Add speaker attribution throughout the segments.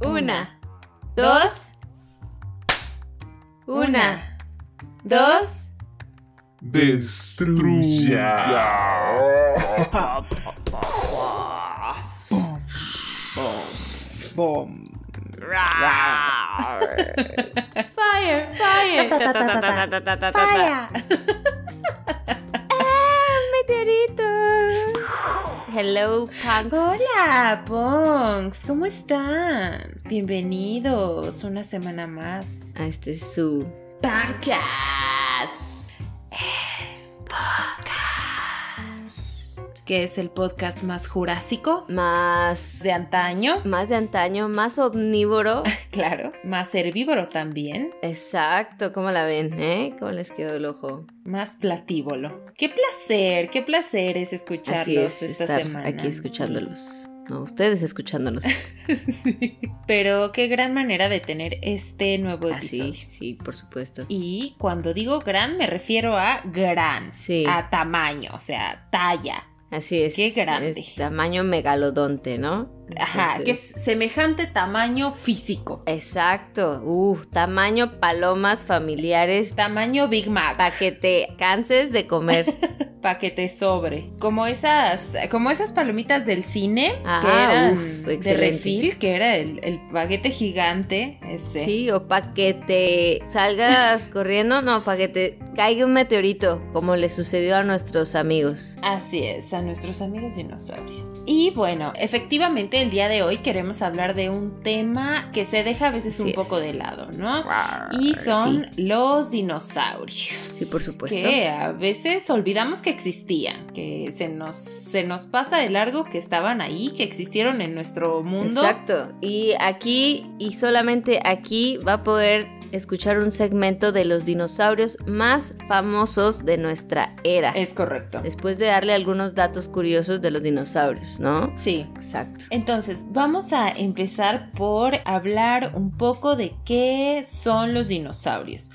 Speaker 1: Una, dos, una, dos.
Speaker 2: Destruya.
Speaker 3: Bom.
Speaker 1: Fire, fire. Fire. Hello, punks.
Speaker 3: Hola, Punks, ¿cómo están? Bienvenidos una semana más.
Speaker 1: A este es su
Speaker 3: Podcast. Podcast. Que es el podcast más jurásico
Speaker 1: más
Speaker 3: de antaño.
Speaker 1: más de antaño, más omnívoro.
Speaker 3: Claro. Más herbívoro también.
Speaker 1: Exacto, ¿cómo la ven? ¿Eh? ¿Cómo les quedó el ojo?
Speaker 3: Más platívolo. Qué placer, qué placer es escucharlos
Speaker 1: Así es,
Speaker 3: esta
Speaker 1: estar
Speaker 3: semana.
Speaker 1: aquí escuchándolos. No, ustedes escuchándonos.
Speaker 3: Sí. Pero qué gran manera de tener este nuevo episodio.
Speaker 1: Así, sí, por supuesto.
Speaker 3: Y cuando digo gran me refiero a gran,
Speaker 1: Sí.
Speaker 3: a tamaño, o sea, talla.
Speaker 1: Así es.
Speaker 3: Qué grande.
Speaker 1: es tamaño megalodonte, ¿no?
Speaker 3: Ajá, que es semejante tamaño físico.
Speaker 1: Exacto. Uh, tamaño palomas familiares
Speaker 3: Tamaño Big Mac.
Speaker 1: para que te canses de comer.
Speaker 3: Para que te sobre. Como esas, como esas palomitas del cine que
Speaker 1: Ajá,
Speaker 3: eran
Speaker 1: uf,
Speaker 3: de refil, que era el, el baguete gigante. Ese.
Speaker 1: Sí, o para que te salgas corriendo, no, para que te caiga un meteorito, como le sucedió a nuestros amigos.
Speaker 3: Así es, a nuestros amigos dinosaurios. Y bueno, efectivamente el día de hoy queremos hablar de un tema que se deja a veces un poco
Speaker 1: es.
Speaker 3: de lado, ¿no? Y son los dinosaurios.
Speaker 1: Sí, por supuesto.
Speaker 3: Que a veces olvidamos que existían, que se nos, se nos pasa de largo que estaban ahí, que existieron en nuestro mundo.
Speaker 1: Exacto. Y aquí, y solamente aquí, va a poder escuchar un segmento de los dinosaurios más famosos de nuestra era.
Speaker 3: Es correcto.
Speaker 1: Después de darle algunos datos curiosos de los dinosaurios, ¿no?
Speaker 3: Sí.
Speaker 1: Exacto.
Speaker 3: Entonces, vamos a empezar por hablar un poco de qué son los dinosaurios.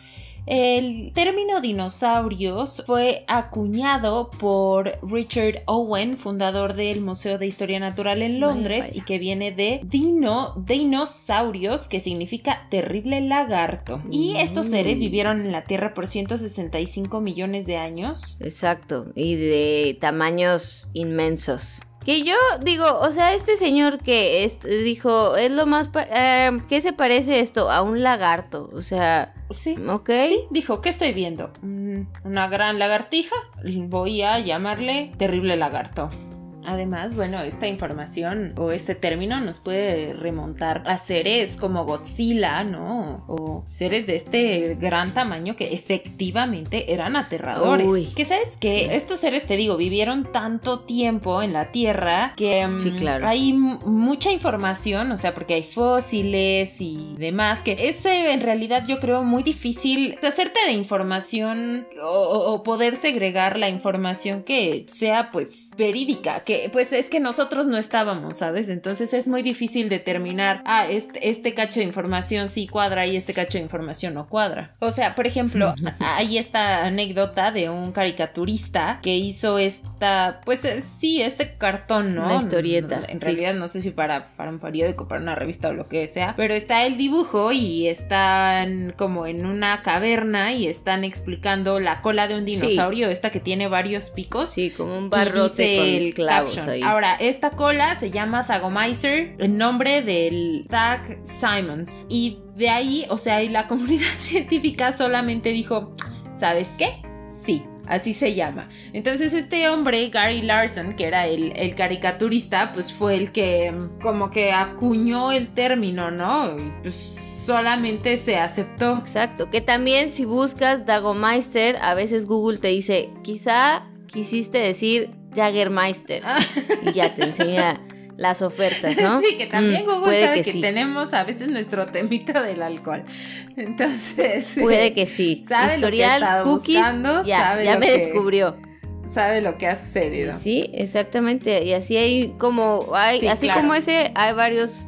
Speaker 3: El término dinosaurios fue acuñado por Richard Owen, fundador del Museo de Historia Natural en Londres, y que viene de dino, dinosaurios, que significa terrible lagarto. Y estos
Speaker 1: Mm.
Speaker 3: seres vivieron en la Tierra por 165 millones de años.
Speaker 1: Exacto. Y de tamaños inmensos. Que yo digo, o sea, este señor que es- dijo, es lo más... eh, ¿Qué se parece esto? A un lagarto. O sea,
Speaker 3: Sí.
Speaker 1: ok.
Speaker 3: Sí, dijo, ¿qué estoy viendo? Mm, Una gran lagartija. Voy a llamarle terrible lagarto. Además, bueno, esta información o este término nos puede remontar a seres como Godzilla, ¿no? O seres de este gran tamaño que efectivamente eran aterradores.
Speaker 1: Uy.
Speaker 3: Que sabes que estos seres, te digo, vivieron tanto tiempo en la Tierra que mm,
Speaker 1: Sí, claro.
Speaker 3: hay mucha información, o sea, porque hay fósiles y demás, que es en realidad yo creo muy difícil hacerte de información o- o poder segregar la información que sea pues verídica, que pues es que nosotros no estábamos, ¿sabes? Entonces es muy difícil determinar, ah, este, este cacho de información sí cuadra y este cacho de información no cuadra. O sea, por ejemplo, hay esta anécdota de un caricaturista que hizo esta, pues eh, sí, este cartón, ¿no?
Speaker 1: Una historieta,
Speaker 3: En
Speaker 1: sí.
Speaker 3: realidad no sé si para, para un periódico, para una revista o lo que sea, pero está el dibujo y están como en una caverna y están explicando la cola de un
Speaker 1: Sí.
Speaker 3: dinosaurio, esta que tiene varios picos.
Speaker 1: Sí, como un barrote con
Speaker 3: el
Speaker 1: clavos ahí.
Speaker 3: Ahora, esta cola se llama Thagomizer, el nombre del Thag Simons. Y de ahí, o sea, y la comunidad científica solamente dijo, ¿sabes qué? Sí. Así se llama. Entonces este hombre, Gary Larson, que era el, el caricaturista, pues fue el que mm, como que acuñó el término, ¿no? Y pues solamente se aceptó.
Speaker 1: Exacto, que también si buscas Dagomeister, a veces Google te dice, quizá quisiste decir Jaggermeister. Y ya te enseña las ofertas, ¿no?
Speaker 3: Sí, que también
Speaker 1: Mm,
Speaker 3: Google sabe que,
Speaker 1: sí.
Speaker 3: tenemos a veces nuestro temita del alcohol. Entonces,
Speaker 1: Puede que sí.
Speaker 3: sabe lo que
Speaker 1: Historial, cookies,
Speaker 3: buscando,
Speaker 1: ya,
Speaker 3: sabe
Speaker 1: ya
Speaker 3: lo
Speaker 1: me
Speaker 3: que-
Speaker 1: descubrió.
Speaker 3: sabe lo que ha sucedido.
Speaker 1: Sí, exactamente. Y así hay como, hay,
Speaker 3: Sí,
Speaker 1: así
Speaker 3: claro.
Speaker 1: como ese, hay varios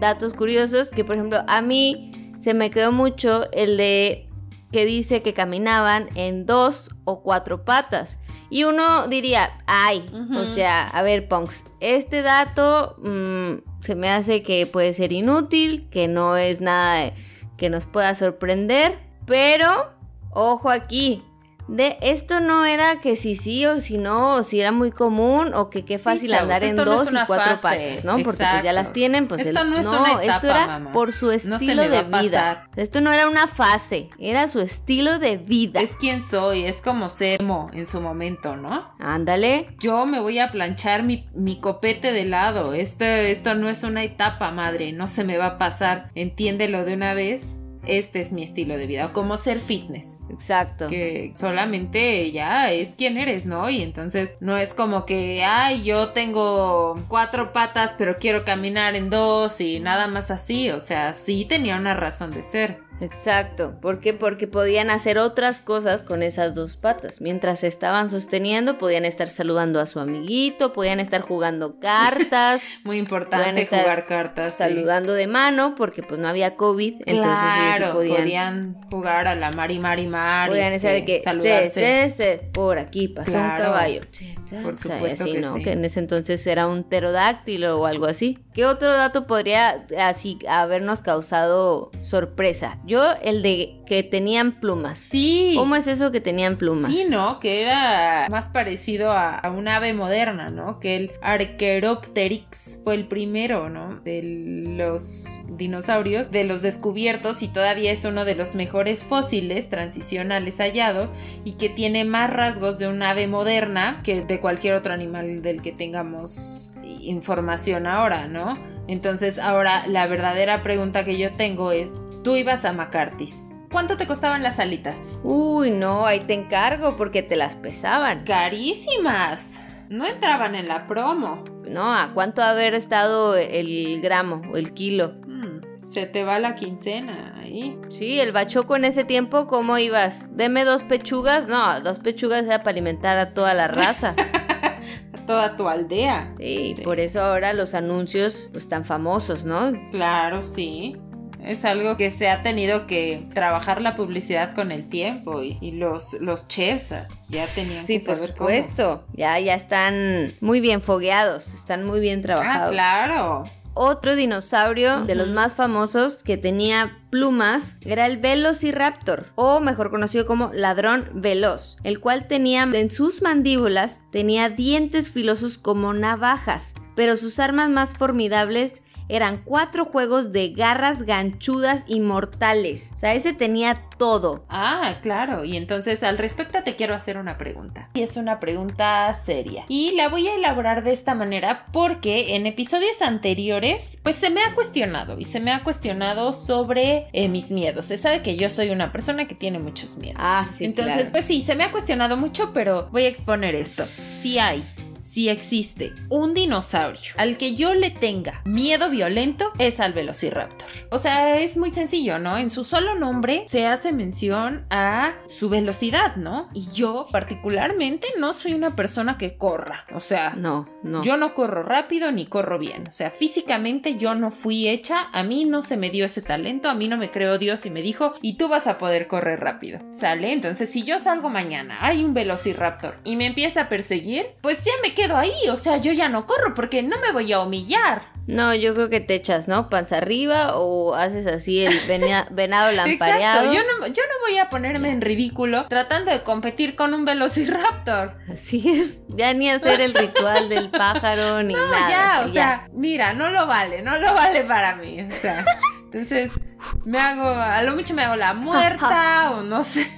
Speaker 1: datos curiosos que, por ejemplo, a mí se me quedó mucho el de que dice que caminaban en dos o cuatro patas. Y uno diría, ay, o sea, a ver, Punks, este dato mm, se me hace que puede ser inútil, que no es nada que nos pueda sorprender, pero, ojo aquí. De esto no era que si sí o si no, o si era muy común, o que qué
Speaker 3: Sí,
Speaker 1: fácil
Speaker 3: chavos,
Speaker 1: andar en
Speaker 3: no
Speaker 1: dos y cuatro
Speaker 3: fase,
Speaker 1: patas, ¿no? Porque pues ya las tienen, pues
Speaker 3: Esto
Speaker 1: el-
Speaker 3: no es una etapa,
Speaker 1: esto era
Speaker 3: mamá.
Speaker 1: por su
Speaker 3: No
Speaker 1: estilo de vida. Esto no era una fase, era su estilo de vida.
Speaker 3: Es quien soy, es como ser emo en su momento, ¿no?
Speaker 1: Ándale.
Speaker 3: Yo me voy a planchar mi, mi copete de lado. Esto, esto no es una etapa, madre. No se me va a pasar. Entiéndelo de una vez. Este es mi estilo de vida. Como ser fitness.
Speaker 1: Exacto.
Speaker 3: Que solamente ya es quien eres, ¿no? Y entonces no es como que, ay, yo tengo cuatro patas, pero quiero caminar en dos y nada más así. O sea, sí tenía una razón de ser.
Speaker 1: Exacto. ¿Por qué? Porque podían hacer otras cosas con esas dos patas. Mientras se estaban sosteniendo, podían estar saludando a su amiguito, podían estar jugando cartas,
Speaker 3: Muy importante
Speaker 1: estar
Speaker 3: jugar cartas. sí.
Speaker 1: saludando de mano, porque pues no había COVID. Entonces ellos podían,
Speaker 3: podían, jugar a la Mari Mari Mari.
Speaker 1: podían
Speaker 3: este,
Speaker 1: saber que
Speaker 3: saludarse.
Speaker 1: "Se, se, se, por aquí pasó un caballo.
Speaker 3: Por supuesto
Speaker 1: así,
Speaker 3: que
Speaker 1: ¿no?
Speaker 3: sí.
Speaker 1: Que en ese entonces era un pterodáctilo o algo así. ¿Qué otro dato podría así habernos causado sorpresa? Yo, el de que tenían plumas.
Speaker 3: Sí.
Speaker 1: ¿Cómo es eso que tenían plumas?
Speaker 3: Sí, ¿no? Que era más parecido a, a un ave moderna, ¿no? Que el Archaeopteryx fue el primero, ¿no? De los dinosaurios, de los descubiertos y todavía es uno de los mejores fósiles transicionales hallados y que tiene más rasgos de un ave moderna que de cualquier otro animal del que tengamos información ahora, ¿no? Entonces ahora la verdadera pregunta que yo tengo es, tú ibas a McCarthy's. ¿Cuánto te costaban las alitas?
Speaker 1: Uy, no, ahí te encargo porque te las pesaban.
Speaker 3: Carísimas. No entraban en la promo.
Speaker 1: No, ¿a cuánto haber estado el gramo o el kilo?
Speaker 3: Hmm, se te va la quincena ahí.
Speaker 1: Sí, el bachoco en ese tiempo, ¿cómo ibas? Deme dos pechugas. No, dos pechugas era para alimentar a toda la raza.
Speaker 3: A toda tu aldea.
Speaker 1: Sí,
Speaker 3: Sí.
Speaker 1: por eso ahora los anuncios pues tan famosos, ¿no?
Speaker 3: Claro, sí. Es algo que se ha tenido que trabajar la publicidad con el tiempo y, y los, los chefs ah, ya tenían
Speaker 1: Sí,
Speaker 3: que
Speaker 1: por
Speaker 3: saber cómo.
Speaker 1: supuesto. Ya, ya están muy bien fogueados, están muy bien
Speaker 3: Ah,
Speaker 1: trabajados.
Speaker 3: claro.
Speaker 1: Otro dinosaurio de los más famosos que tenía plumas era el Velociraptor, o mejor conocido como ladrón veloz, el cual tenía en sus mandíbulas tenía dientes filosos como navajas, pero sus armas más formidables eran cuatro juegos de garras ganchudas y mortales. O sea, ese tenía todo.
Speaker 3: Ah, claro. Y entonces al respecto te quiero hacer una pregunta. Y es una pregunta seria. Y la voy a elaborar de esta manera porque en episodios anteriores pues se me ha cuestionado y se me ha cuestionado sobre eh, mis miedos. Se sabe que yo soy una persona que tiene muchos miedos.
Speaker 1: Ah, sí.
Speaker 3: Entonces,
Speaker 1: claro.
Speaker 3: pues sí, se me ha cuestionado mucho, pero voy a exponer esto. Si hay, si existe un dinosaurio al que yo le tenga miedo violento, es al Velociraptor. O sea, es muy sencillo, ¿no? En su solo nombre se hace mención a su velocidad, ¿no? Y yo particularmente no soy una persona que corra. O sea,
Speaker 1: No, no.
Speaker 3: yo no corro rápido ni corro bien. O sea, físicamente yo no fui hecha, a mí no se me dio ese talento, a mí no me creó Dios y me dijo, y tú vas a poder correr rápido. ¿Sale? Entonces, si yo salgo mañana, hay un velociraptor y me empieza a perseguir, pues ya me quedo ahí. O sea, yo ya no corro porque no me voy a humillar.
Speaker 1: No, yo creo que te echas, ¿no? Panza arriba o haces así el vena- venado lampareado.
Speaker 3: Exacto, yo no, yo no voy a ponerme en ridículo tratando de competir con un velociraptor.
Speaker 1: Así es, ya ni hacer el ritual del pájaro ni
Speaker 3: No,
Speaker 1: nada.
Speaker 3: ya, o
Speaker 1: ya.
Speaker 3: sea, mira, no lo vale, no lo vale para mí. O sea, entonces me hago, a lo mucho me hago la muerta o no sé,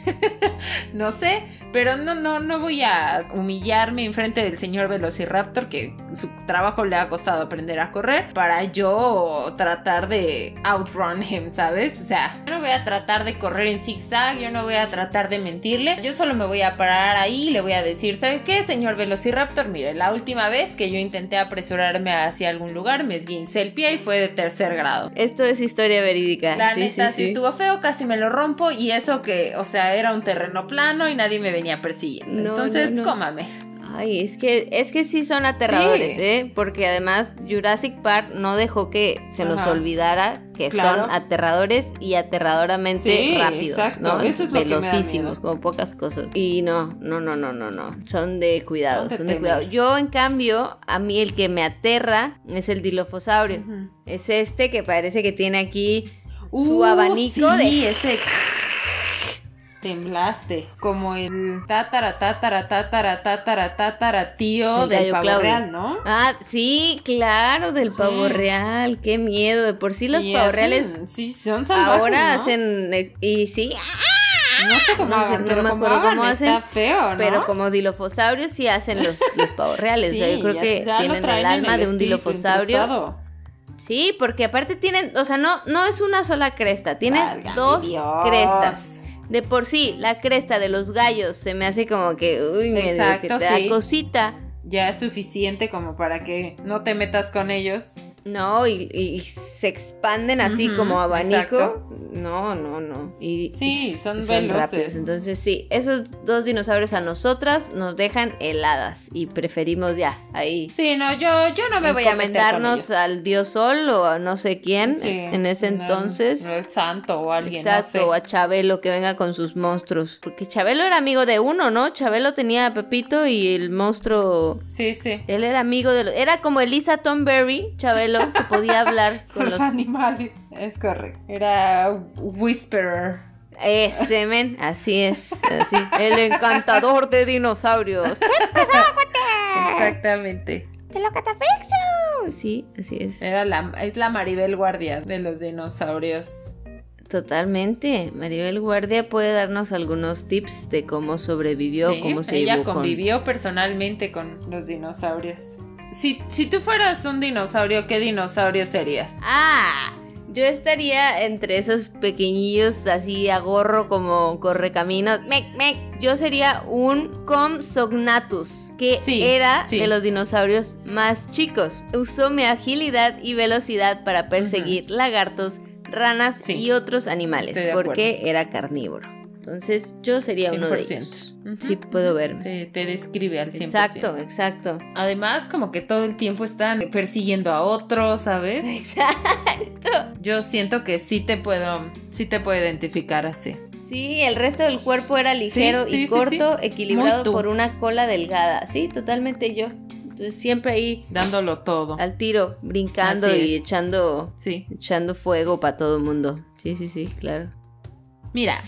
Speaker 3: no sé, pero no, no, no voy a humillarme en frente del señor Velociraptor que su trabajo le ha costado aprender a correr para yo tratar de outrun him, ¿sabes? O sea, yo no voy a tratar de correr en zigzag, yo no voy a tratar de mentirle, yo solo me voy a parar ahí y le voy a decir, ¿sabe qué, señor Velociraptor? Mire, la última vez que yo intenté apresurarme hacia algún lugar me esguincé el pie y fue de tercer grado.
Speaker 1: Esto es historia verídica.
Speaker 3: La
Speaker 1: sí,
Speaker 3: neta,
Speaker 1: sí,
Speaker 3: estuvo feo, casi me lo rompo y eso que, o sea, era un terreno plano y nadie me venía persiguiendo.
Speaker 1: No,
Speaker 3: Entonces,
Speaker 1: no, no.
Speaker 3: cómame.
Speaker 1: Ay, es que, es que sí son aterradores,
Speaker 3: Sí.
Speaker 1: ¿eh? Porque además Jurassic Park no dejó que se nos
Speaker 3: Ajá.
Speaker 1: olvidara que
Speaker 3: Claro.
Speaker 1: son aterradores y aterradoramente
Speaker 3: Sí,
Speaker 1: rápidos,
Speaker 3: exacto.
Speaker 1: ¿no?
Speaker 3: Eso es
Speaker 1: Velocísimos, como pocas cosas. Y no, no, no, no, no, no. Son de cuidado,
Speaker 3: Son de
Speaker 1: cuidado. Yo, en cambio, a mí el que me aterra es el dilofosaurio. Es este que parece que tiene aquí su
Speaker 3: Uh,
Speaker 1: abanico
Speaker 3: sí,
Speaker 1: de...
Speaker 3: ese temblaste como el tatara tatara tatara tatara tatara tío
Speaker 1: El
Speaker 3: del pavo
Speaker 1: Claudio.
Speaker 3: real, ¿no?
Speaker 1: Ah, sí, claro, del
Speaker 3: Sí.
Speaker 1: pavo real, qué miedo. De por sí los
Speaker 3: Y
Speaker 1: pavos
Speaker 3: hacen-
Speaker 1: reales
Speaker 3: sí son salvajes,
Speaker 1: ahora
Speaker 3: ¿no?
Speaker 1: hacen eh, y sí,
Speaker 3: no sé cómo
Speaker 1: no
Speaker 3: hagan,
Speaker 1: no
Speaker 3: pero
Speaker 1: me acuerdo cómo
Speaker 3: está
Speaker 1: hacen,
Speaker 3: feo, ¿no?
Speaker 1: pero como dilofosaurios sí hacen los, los pavos reales. o sea, yo creo
Speaker 3: ya-
Speaker 1: que
Speaker 3: ya
Speaker 1: tienen el alma de un dilofosaurio.
Speaker 3: incrustado.
Speaker 1: Sí, porque aparte tienen, o sea, no, no es una sola cresta, tienen
Speaker 3: Válgame
Speaker 1: dos
Speaker 3: Dios.
Speaker 1: crestas. De por sí, la cresta de los gallos se me hace como que, uy, medio que
Speaker 3: Exacto,
Speaker 1: te da
Speaker 3: sí.
Speaker 1: cosita.
Speaker 3: Ya es suficiente como para que no te metas con ellos.
Speaker 1: No, y, se expanden así como abanico.
Speaker 3: exacto.
Speaker 1: No, no, no. Y,
Speaker 3: Sí,
Speaker 1: y
Speaker 3: son veloces.
Speaker 1: rápidos. Entonces, sí, esos dos dinosaurios a nosotras nos dejan heladas y preferimos ya ahí
Speaker 3: Sí, no, yo, yo no me voy a meter con
Speaker 1: encomendarnos
Speaker 3: ellos.
Speaker 1: al dios sol o a no sé quién
Speaker 3: Sí,
Speaker 1: en ese entonces.
Speaker 3: no, el santo o alguien,
Speaker 1: Exacto,
Speaker 3: no
Speaker 1: o a Chabelo que venga con sus monstruos. Porque Chabelo era amigo de uno, ¿no? Chabelo tenía a Pepito y el monstruo
Speaker 3: Sí, sí.
Speaker 1: él era amigo de los... Era como Elisa Tomberry, Chabelo, que podía hablar con
Speaker 3: Los,
Speaker 1: los...
Speaker 3: animales. Es correcto. Era Whisperer.
Speaker 1: Ese men, así es, así. El encantador de dinosaurios.
Speaker 3: Exactamente.
Speaker 1: ¡Te lo catafixio! Sí, así es.
Speaker 3: Era la, es la Maribel Guardia de los dinosaurios.
Speaker 1: Totalmente. Maribel Guardia puede darnos algunos tips de cómo sobrevivió,
Speaker 3: Sí,
Speaker 1: cómo se
Speaker 3: ella
Speaker 1: con-
Speaker 3: convivió personalmente con los dinosaurios. Si, si tú fueras un dinosaurio, ¿qué dinosaurio serías?
Speaker 1: Ah, yo estaría entre esos pequeñillos así a gorro como correcaminos. Mec, mec. Yo sería un Compsognathus, que
Speaker 3: Sí,
Speaker 1: era
Speaker 3: sí.
Speaker 1: de los dinosaurios más chicos. Usó mi agilidad y velocidad para perseguir lagartos, ranas
Speaker 3: Sí,
Speaker 1: y otros animales, porque era carnívoro. Entonces yo sería uno de
Speaker 3: 100%.
Speaker 1: ellos.
Speaker 3: Ujú.
Speaker 1: Sí, puedo verme.
Speaker 3: Te, te describe al 100%.
Speaker 1: Exacto, exacto.
Speaker 3: Además, como que todo el tiempo están persiguiendo a otros, ¿sabes?
Speaker 1: Exacto.
Speaker 3: Yo siento que sí te puedo, sí te puedo identificar así.
Speaker 1: Sí, el resto del cuerpo era ligero
Speaker 3: Sí, sí,
Speaker 1: y
Speaker 3: sí,
Speaker 1: corto, equilibrado por una cola delgada. Sí, totalmente yo. Entonces siempre ahí
Speaker 3: Dándolo todo.
Speaker 1: al tiro, brincando
Speaker 3: Así
Speaker 1: y
Speaker 3: es.
Speaker 1: echando,
Speaker 3: Sí.
Speaker 1: echando fuego para todo el mundo. Sí, sí, sí, claro.
Speaker 3: Mira,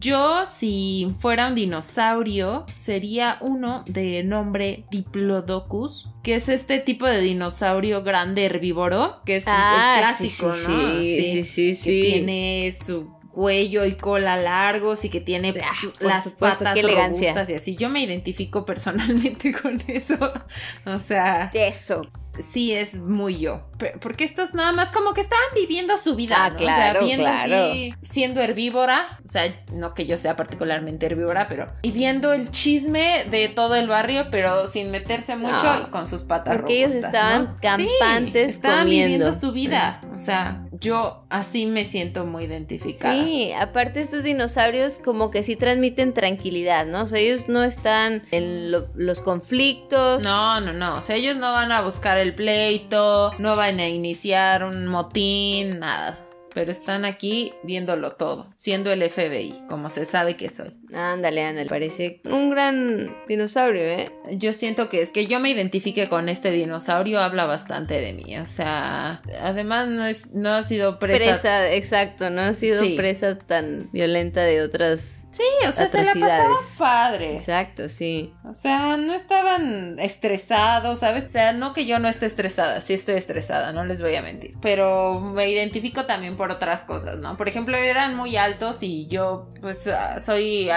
Speaker 3: yo si fuera un dinosaurio, sería uno de nombre Diplodocus, que es este tipo de dinosaurio grande herbívoro, que es el clásico,
Speaker 1: Ah, sí,
Speaker 3: ¿no?
Speaker 1: Sí, sí, sí,
Speaker 3: que
Speaker 1: sí.
Speaker 3: tiene su cuello y cola largos y que tiene
Speaker 1: Ah, por
Speaker 3: las
Speaker 1: supuesto,
Speaker 3: patas robustas y así. Yo me identifico personalmente con eso. O sea,
Speaker 1: Eso.
Speaker 3: sí es muy yo. Porque estos nada más como que estaban viviendo su vida.
Speaker 1: Ah,
Speaker 3: ¿no?
Speaker 1: claro,
Speaker 3: o sea, viendo
Speaker 1: claro.
Speaker 3: así, siendo herbívora. O sea, no que yo sea particularmente herbívora, pero. Y viendo el chisme de todo el barrio, pero sin meterse mucho
Speaker 1: No,
Speaker 3: y con sus patas
Speaker 1: porque ellos
Speaker 3: robustas,
Speaker 1: estaban
Speaker 3: ¿no?
Speaker 1: campantes
Speaker 3: Sí, estaban
Speaker 1: comiendo.
Speaker 3: viviendo su vida. O sea, yo así me siento muy identificada.
Speaker 1: Sí, aparte estos dinosaurios como que sí transmiten tranquilidad, ¿no? O sea, ellos no están en lo- los conflictos.
Speaker 3: No, no, no. O sea, ellos no van a buscar el pleito, no van a iniciar un motín, nada. Pero están aquí viéndolo todo, siendo el FBI, como se sabe que soy.
Speaker 1: Ándale, ándale. Parece un gran dinosaurio, ¿eh?
Speaker 3: Yo siento que es que yo me identifique con este dinosaurio habla bastante de mí. O sea, además no, es, no ha sido presa.
Speaker 1: Presa, exacto, no ha sido
Speaker 3: Sí.
Speaker 1: presa tan violenta de otras.
Speaker 3: Sí, o sea, se la pasaban padre.
Speaker 1: Exacto, sí.
Speaker 3: O sea, no estaban estresados, ¿sabes? O sea, no que yo no esté estresada, sí estoy estresada, no les voy a mentir. Pero me identifico también por otras cosas, ¿no? Por ejemplo, eran muy altos y yo, pues, ah, soy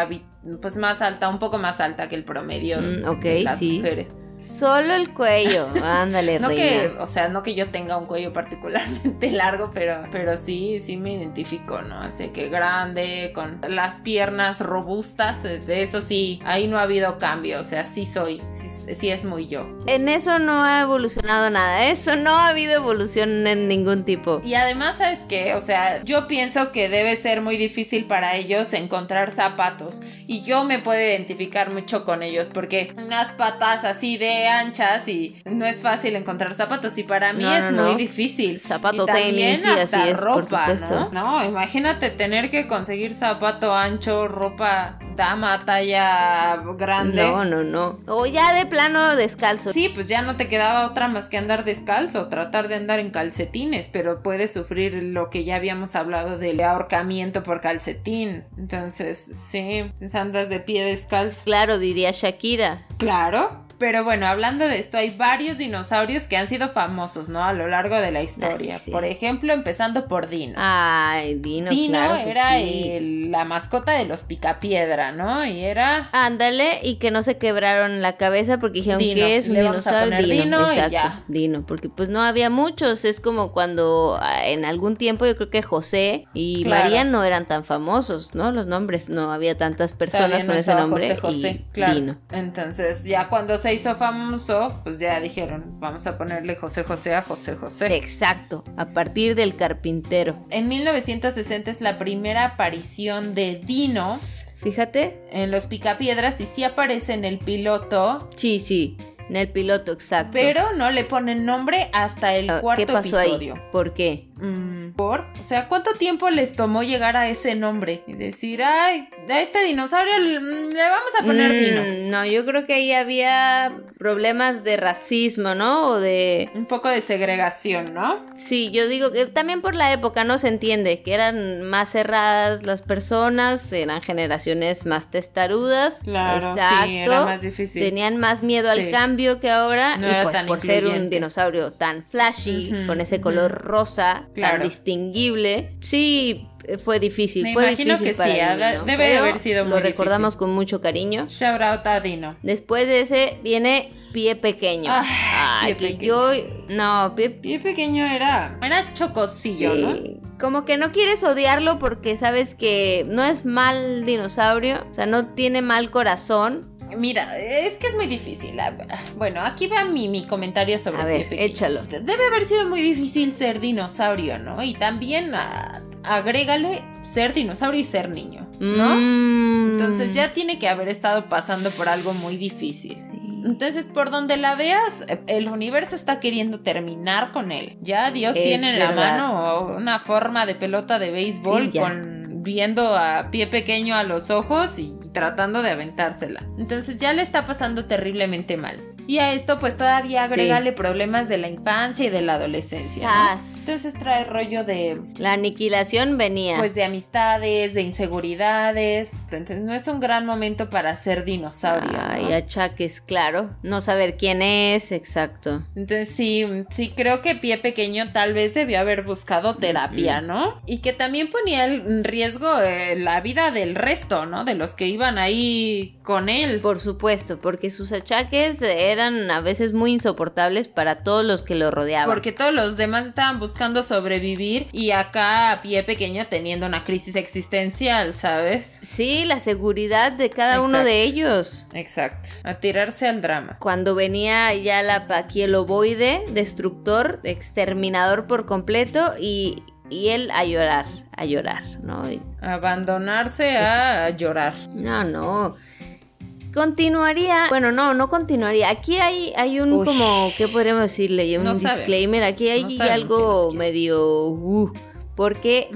Speaker 3: pues más alta, un poco más alta que el promedio
Speaker 1: Mm,
Speaker 3: de las
Speaker 1: sí.
Speaker 3: mujeres.
Speaker 1: Solo el cuello, ándale,
Speaker 3: No
Speaker 1: reina.
Speaker 3: que, o sea, no que yo tenga un cuello particularmente largo, pero, pero sí, sí me identifico, ¿no? Así que grande, con las piernas robustas, eh, de eso sí, ahí no ha habido cambio, o sea, sí soy, sí, sí es muy yo.
Speaker 1: En eso no ha evolucionado nada, eso no ha habido evolución en ningún tipo.
Speaker 3: Y además, ¿sabes qué? O sea, yo pienso que debe ser muy difícil para ellos encontrar zapatos. Y yo me puedo identificar mucho con ellos porque unas patas así de anchas y no es fácil encontrar zapatos. Y para mí
Speaker 1: No,
Speaker 3: es
Speaker 1: no,
Speaker 3: muy
Speaker 1: no.
Speaker 3: difícil.
Speaker 1: Zapato,
Speaker 3: y también
Speaker 1: tenis, y
Speaker 3: hasta
Speaker 1: así es, por
Speaker 3: ropa. No, imagínate tener que conseguir zapato ancho, ropa dama, talla grande.
Speaker 1: No, no, no. O ya de plano descalzo.
Speaker 3: Sí, pues ya no te quedaba otra más que andar descalzo, tratar de andar en calcetines, pero puedes sufrir lo que ya habíamos hablado del ahorcamiento por calcetín. Entonces, sí, andas de pie descalzo.
Speaker 1: Claro, diría Shakira.
Speaker 3: Claro. Pero bueno, hablando de esto, hay varios dinosaurios que han sido famosos, ¿no? A lo largo de la historia.
Speaker 1: Ah, sí, sí.
Speaker 3: Por ejemplo, empezando por Dino.
Speaker 1: Ay, Dino,
Speaker 3: Dino
Speaker 1: claro que
Speaker 3: era
Speaker 1: sí.
Speaker 3: el- la mascota de los Picapiedra, ¿no? Y era
Speaker 1: Ándale, y que no se quebraron la cabeza porque dijeron
Speaker 3: Dino,
Speaker 1: que es un
Speaker 3: le
Speaker 1: dinosaurio.
Speaker 3: Dino y
Speaker 1: exacto,
Speaker 3: ya.
Speaker 1: Dino, porque pues no había muchos. Es como cuando ah, en algún tiempo yo creo que José y
Speaker 3: Claro.
Speaker 1: María no eran tan famosos, ¿no? Los nombres, no había tantas personas
Speaker 3: no
Speaker 1: con ese nombre.
Speaker 3: José José,
Speaker 1: y
Speaker 3: claro.
Speaker 1: Dino.
Speaker 3: Entonces, ya cuando se hizo famoso, pues ya dijeron, vamos a ponerle José José a José José.
Speaker 1: Exacto, a partir del carpintero.
Speaker 3: En 1960 es la primera aparición de Dino
Speaker 1: Fíjate.
Speaker 3: en los Picapiedras y sí aparece en el piloto,
Speaker 1: Sí, sí, en el piloto, exacto.
Speaker 3: pero no le ponen nombre hasta el
Speaker 1: Ah,
Speaker 3: cuarto
Speaker 1: ¿Qué pasó
Speaker 3: episodio.
Speaker 1: ahí? ¿Por qué?
Speaker 3: Mm, ¿Por? O sea, ¿cuánto tiempo les tomó llegar a ese nombre? Y decir, ay, a este dinosaurio le mm, vamos a poner
Speaker 1: Mm,
Speaker 3: Dino.
Speaker 1: No, yo creo que ahí había problemas de racismo, ¿no? O de...
Speaker 3: Un poco de segregación, ¿no?
Speaker 1: Sí, yo digo que también por la época no se entiende, que eran más cerradas las personas, eran generaciones más testarudas.
Speaker 3: Claro,
Speaker 1: Exacto.
Speaker 3: sí, era más difícil.
Speaker 1: Tenían más miedo
Speaker 3: Sí.
Speaker 1: al cambio que ahora.
Speaker 3: No
Speaker 1: y pues por ser un dinosaurio tan flashy, con ese color rosa,
Speaker 3: Claro.
Speaker 1: tan distinguible, sí fue difícil.
Speaker 3: Me
Speaker 1: fue
Speaker 3: imagino
Speaker 1: difícil
Speaker 3: que
Speaker 1: para
Speaker 3: sí, debe
Speaker 1: pero
Speaker 3: haber sido muy
Speaker 1: Lo recordamos con mucho cariño.
Speaker 3: Shout out a Dino.
Speaker 1: Después de ese viene Pie Pequeño.
Speaker 3: Ay,
Speaker 1: Ay,
Speaker 3: Pie
Speaker 1: que
Speaker 3: Pequeño.
Speaker 1: yo. No, Pie.
Speaker 3: Pie pequeño era. Era chocosillo, ¿no?
Speaker 1: sí. Como que no quieres odiarlo porque sabes que no es mal dinosaurio, o sea, no tiene mal corazón.
Speaker 3: Mira, es que es muy difícil. Ah, Bueno, aquí va mi, mi comentario sobre
Speaker 1: A ver, échalo.
Speaker 3: Debe haber sido muy difícil ser dinosaurio, ¿no? Y también ah, agrégale ser dinosaurio y ser niño, ¿no?
Speaker 1: Mm.
Speaker 3: Entonces ya tiene que haber estado pasando por algo muy difícil. Entonces, por donde la veas, el universo está queriendo terminar con él. Ya Dios
Speaker 1: Es
Speaker 3: tiene en la mano una forma de pelota de béisbol
Speaker 1: Sí,
Speaker 3: con viendo a pie pequeño a los ojos y tratando de aventársela. Entonces ya le está pasando terriblemente mal. Y a esto pues todavía
Speaker 1: Sí.
Speaker 3: agrégale problemas de la infancia y de la adolescencia. Entonces trae rollo de
Speaker 1: La aniquilación venía.
Speaker 3: pues de amistades, de inseguridades. Entonces no es un gran momento para ser dinosaurio. ¿no?
Speaker 1: Ay, achaques, claro. No saber quién es, exacto.
Speaker 3: Entonces sí, sí creo que pie pequeño tal vez debió haber buscado terapia, ¿no? Y que también ponía en riesgo eh, la vida del resto, ¿no? De los que iban ahí con él.
Speaker 1: Por supuesto, porque sus achaques eran a veces muy insoportables para todos los que lo rodeaban.
Speaker 3: Porque todos los demás estaban buscando sobrevivir y acá a pie pequeño teniendo una crisis existencial, ¿sabes?
Speaker 1: Sí, la seguridad de cada uno de ellos.
Speaker 3: Exacto. A tirarse al drama.
Speaker 1: Cuando venía ya la paquieloboide, destructor, exterminador por completo, y, y él a llorar, a llorar, ¿no?
Speaker 3: Abandonarse a llorar.
Speaker 1: no, no. Continuaría, bueno, no, no continuaría. Aquí hay, hay un
Speaker 3: Uy.
Speaker 1: como, ¿qué podríamos decirle? Un
Speaker 3: No sabemos,
Speaker 1: disclaimer. Aquí hay
Speaker 3: no sabemos si
Speaker 1: algo medio, uh, porque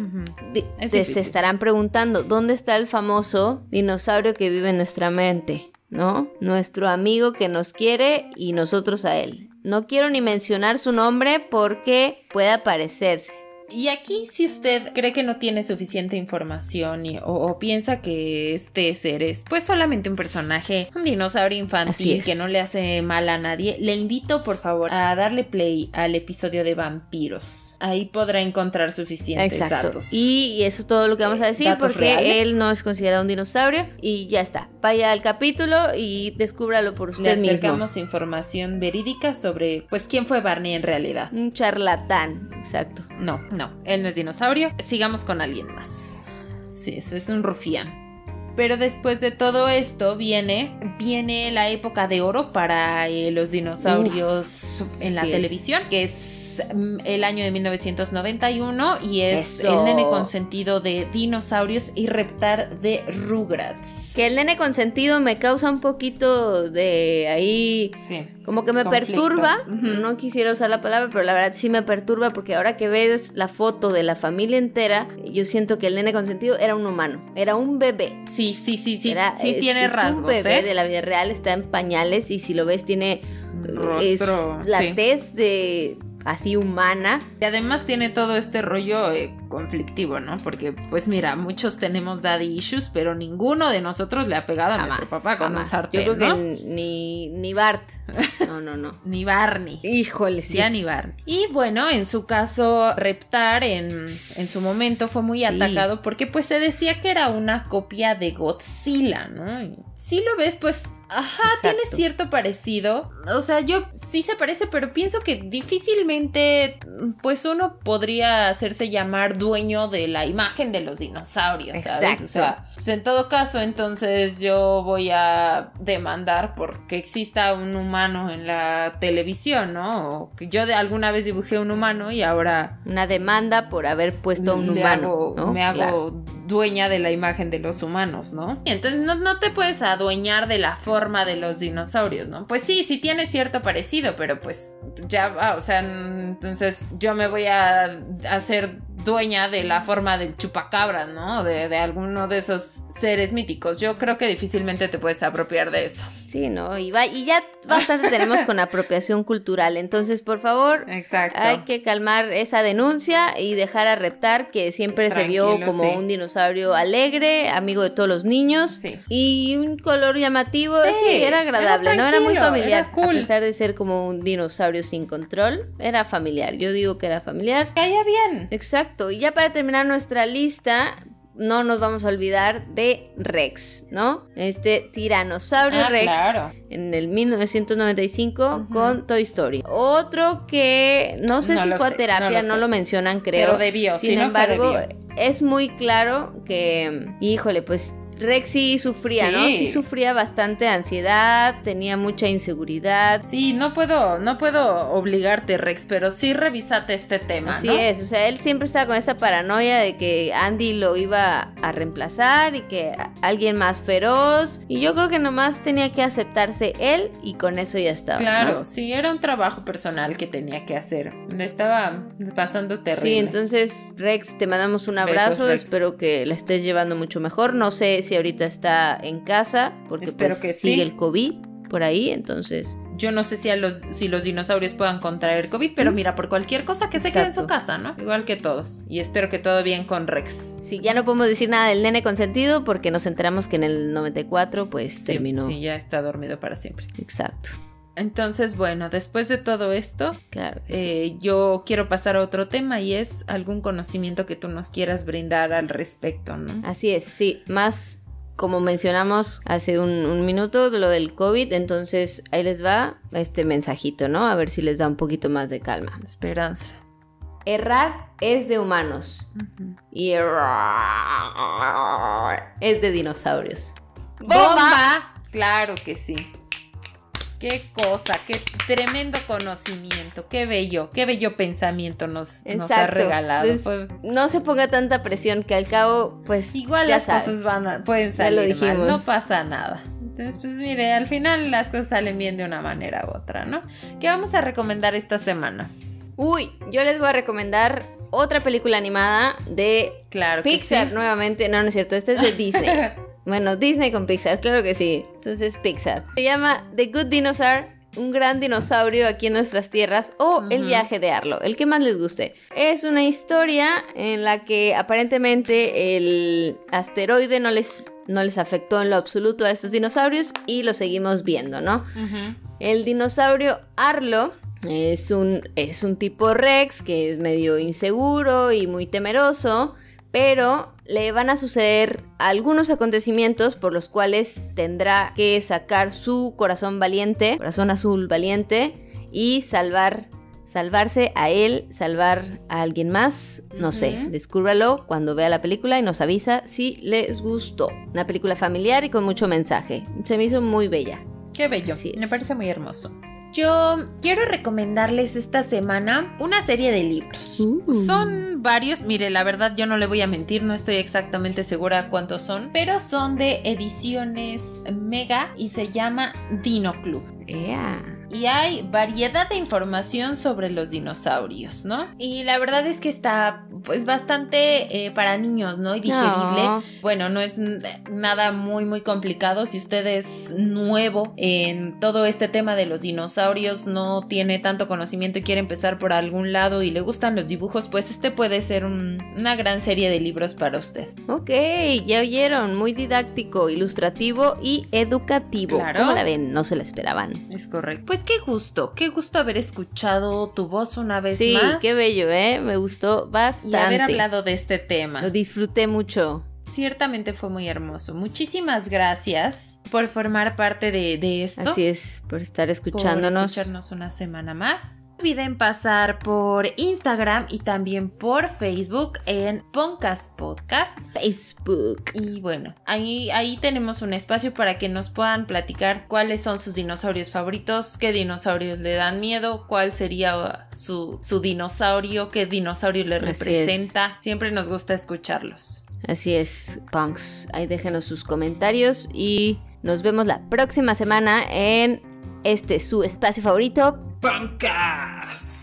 Speaker 3: Es
Speaker 1: te- se estarán preguntando dónde está el famoso dinosaurio que vive en nuestra mente, ¿no? Nuestro amigo que nos quiere y nosotros a él. No quiero ni mencionar su nombre porque puede aparecerse.
Speaker 3: Y aquí si usted cree que no tiene suficiente información y- o, o piensa que este ser es pues solamente un personaje, un dinosaurio infantil
Speaker 1: es.
Speaker 3: que no le hace mal a nadie, le invito por favor a darle play al episodio de vampiros. Ahí podrá encontrar suficientes
Speaker 1: Exacto.
Speaker 3: datos.
Speaker 1: Y eso es todo lo que vamos a
Speaker 3: Eh,
Speaker 1: decir porque
Speaker 3: reales.
Speaker 1: él no es considerado un dinosaurio y ya está. Vaya al capítulo y descúbralo por
Speaker 3: le
Speaker 1: usted mismo.
Speaker 3: acercamos información verídica sobre pues quién fue Barney en realidad.
Speaker 1: Un charlatán, exacto.
Speaker 3: No, no, él no es dinosaurio. Sigamos con alguien más. Sí, ese es un rufián. Pero después de todo esto viene, viene la época de oro para eh, los dinosaurios en la
Speaker 1: es.
Speaker 3: televisión, que es mm, el año de 1991 y es
Speaker 1: Eso.
Speaker 3: el nene consentido de dinosaurios y reptar de Rugrats.
Speaker 1: Que el nene consentido me causa un poquito de ahí
Speaker 3: Sí.
Speaker 1: Como que me
Speaker 3: Conflicto.
Speaker 1: perturba, no quisiera usar la palabra, pero la verdad sí me perturba porque ahora que ves la foto de la familia entera, yo siento que el nene consentido era un humano, era un bebé.
Speaker 3: Sí, sí, sí, sí,
Speaker 1: Era-
Speaker 3: sí
Speaker 1: es-
Speaker 3: tiene
Speaker 1: es
Speaker 3: rasgos,
Speaker 1: Un bebé
Speaker 3: ¿eh?
Speaker 1: de la vida real está en pañales y si lo ves tiene es
Speaker 3: Rostro,
Speaker 1: la
Speaker 3: sí.
Speaker 1: tez de así humana.
Speaker 3: Y además tiene todo este rollo eh, conflictivo, ¿no? Porque, pues mira, muchos tenemos daddy issues, pero ninguno de nosotros le ha pegado a nuestro papá con un sartén,
Speaker 1: Yo creo
Speaker 3: ¿no?
Speaker 1: que ni, ni Bart. No, no, no.
Speaker 3: Ni Barney.
Speaker 1: Híjole, sí.
Speaker 3: Ya ni Barney. Y bueno, en su caso, Reptar en, en su momento fue muy
Speaker 1: Sí.
Speaker 3: atacado porque pues se decía que era una copia de Godzilla, ¿no? Y si lo ves, pues, ajá, tiene cierto parecido. O sea, yo sí se parece, pero pienso que difícilmente, pues uno podría hacerse llamar dueño de la imagen de los dinosaurios, ¿sabes? O
Speaker 1: Exacto.
Speaker 3: sea, pues en todo caso, entonces yo voy a demandar porque exista un humano en la televisión, ¿no? O que yo de alguna vez dibujé un humano y ahora
Speaker 1: Una demanda por haber puesto a un humano.
Speaker 3: hago-
Speaker 1: ¿no?
Speaker 3: me hago
Speaker 1: Claro.
Speaker 3: Dueña de la imagen de los humanos, ¿no? Y entonces no, no te puedes adueñar de la forma de los dinosaurios, ¿no? Pues sí, sí tiene cierto parecido, pero pues ya va, o sea, entonces yo me voy a hacer dueña de la forma del chupacabra, ¿no? De, de alguno de esos seres míticos. Yo creo que difícilmente te puedes apropiar de eso.
Speaker 1: Sí, ¿no? Y, va, y ya bastante tenemos con apropiación cultural. Entonces, por favor,
Speaker 3: Exacto.
Speaker 1: hay que calmar esa denuncia y dejar a Reptar, que siempre se vio como
Speaker 3: sí.
Speaker 1: un dinosaurio alegre, amigo de todos los niños.
Speaker 3: Sí.
Speaker 1: Y un color llamativo,
Speaker 3: Sí,
Speaker 1: sí, era agradable,
Speaker 3: era
Speaker 1: ¿no? Era muy familiar.
Speaker 3: era cool.
Speaker 1: A pesar de ser como un dinosaurio sin control, era familiar. Yo digo que era familiar.
Speaker 3: Caía bien.
Speaker 1: Exacto. Y ya para terminar nuestra lista, no nos vamos a olvidar de Rex, ¿no? Este tiranosaurio
Speaker 3: Ah,
Speaker 1: Rex
Speaker 3: claro.
Speaker 1: en el 1995
Speaker 3: Ujú.
Speaker 1: con Toy Story. Otro que no sé
Speaker 3: No
Speaker 1: si fue a terapia,
Speaker 3: no
Speaker 1: no
Speaker 3: lo
Speaker 1: mencionan, creo.
Speaker 3: Pero debió,
Speaker 1: Sin
Speaker 3: si no
Speaker 1: embargo,
Speaker 3: debió.
Speaker 1: es muy claro que, híjole, pues Rex sí sufría, ¿no?
Speaker 3: Sí.
Speaker 1: Sufría bastante ansiedad, tenía mucha inseguridad.
Speaker 3: Sí, no puedo, no puedo obligarte, Rex, pero sí revisate este tema,
Speaker 1: Así
Speaker 3: ¿no?
Speaker 1: es, o sea, él siempre estaba con esa paranoia de que Andy lo iba a reemplazar y que alguien más feroz. Y yo creo que nomás tenía que aceptarse él y con eso ya estaba. ¿no?
Speaker 3: Claro, sí, era un trabajo personal que tenía que hacer. Le estaba pasando terrible.
Speaker 1: Sí, entonces Rex, te mandamos un
Speaker 3: Besos,
Speaker 1: abrazo,
Speaker 3: Rex.
Speaker 1: espero que la estés llevando mucho mejor. No sé si ahorita está en casa, porque
Speaker 3: Espero
Speaker 1: pues,
Speaker 3: que sí.
Speaker 1: sigue el COVID por ahí, entonces...
Speaker 3: Yo no sé si, a los, si los dinosaurios puedan contraer COVID, pero mira, por cualquier cosa que se quede en su
Speaker 1: Mm.
Speaker 3: Casa, ¿no? Igual que todos. Y espero que todo bien con Rex.
Speaker 1: Sí, ya no podemos decir nada del nene consentido porque nos enteramos que en el 94 pues
Speaker 3: Sí,
Speaker 1: terminó.
Speaker 3: Sí, ya está dormido para siempre.
Speaker 1: Exacto,
Speaker 3: Entonces, bueno, después de todo esto,
Speaker 1: claro. sí.
Speaker 3: eh, yo quiero pasar a otro tema y es algún conocimiento que tú nos quieras brindar al respecto, ¿no?
Speaker 1: Así es, sí, más como mencionamos hace un, un minuto lo del COVID, entonces ahí les va este mensajito, ¿no? A ver si les da un poquito más de calma.
Speaker 3: Esperanza.
Speaker 1: Errar es de humanos y errar es de dinosaurios.
Speaker 3: ¡Bomba! Claro que sí. Qué cosa, qué tremendo conocimiento, qué bello, qué bello pensamiento nos, nos ha regalado.
Speaker 1: Pues, no se ponga tanta presión que al cabo, pues
Speaker 3: Igual
Speaker 1: ya
Speaker 3: las
Speaker 1: sabes.
Speaker 3: cosas van a- pueden
Speaker 1: Ya lo
Speaker 3: salir mal,
Speaker 1: dijimos.
Speaker 3: no pasa nada. Entonces, pues mire, al final las cosas salen bien de una manera u otra, ¿no? ¿Qué vamos a recomendar esta semana?
Speaker 1: Uy, yo les voy a recomendar otra película animada de
Speaker 3: Claro
Speaker 1: Pixar
Speaker 3: sí.
Speaker 1: nuevamente. No, no es cierto, este es de Disney. Bueno, Disney con Pixar, claro que sí. Entonces, Pixar. Se llama The Good Dinosaur un gran dinosaurio aquí en nuestras tierras o El viaje de Arlo, el que más les guste. Es una historia en la que aparentemente el asteroide no les, no les afectó en lo absoluto a estos dinosaurios y lo seguimos viendo, ¿no? El dinosaurio Arlo es un, es un tipo Rex que es medio inseguro y muy temeroso, pero le van a suceder algunos acontecimientos por los cuales tendrá que sacar su corazón valiente, corazón azul valiente, y salvar, salvarse a él, salvar a alguien más, no sé, descúbralo cuando vea la película y nos avisa si les gustó. Una película familiar y con mucho mensaje. Se me hizo muy bella.
Speaker 3: Qué bello, me parece muy hermoso. Yo quiero recomendarles esta semana una serie de libros. Uh. Son varios, mire, la verdad yo no le voy a mentir, no estoy exactamente segura cuántos son, pero son de ediciones Mega y se llama Dino Club y hay variedad de información sobre los dinosaurios, ¿no? Y la verdad es que está pues bastante eh, para niños, ¿no? Y digerible. Bueno, no es nada muy muy complicado. Si usted es nuevo en todo este tema de los dinosaurios, no tiene tanto conocimiento y quiere empezar por algún lado y le gustan los dibujos, pues este puede ser una gran serie de libros para usted.
Speaker 1: Ok, ya oyeron, muy didáctico, ilustrativo y educativo. Claro. ¿Cómo la ven? No se la esperaban.
Speaker 3: Es correcto. Pues qué gusto, qué gusto haber escuchado tu voz una vez más.
Speaker 1: Sí, qué bello, ¿eh? Me gustó bastante.
Speaker 3: Y haber hablado de este tema.
Speaker 1: Lo disfruté mucho.
Speaker 3: Ciertamente fue muy hermoso. Muchísimas gracias por formar parte de, de esto.
Speaker 1: Así es, por estar escuchándonos. Por
Speaker 3: escucharnos una semana más olviden pasar por Instagram y también por Facebook en Poncas Podcast.
Speaker 1: Facebook.
Speaker 3: Y bueno, ahí, ahí tenemos un espacio para que nos puedan platicar cuáles son sus dinosaurios favoritos, qué dinosaurios le dan miedo, cuál sería su, su dinosaurio, qué dinosaurio le representa. Siempre nos gusta escucharlos.
Speaker 1: Así es, Punks. Ahí déjenos sus comentarios y nos vemos la próxima semana en este su espacio favorito,
Speaker 3: Pancas.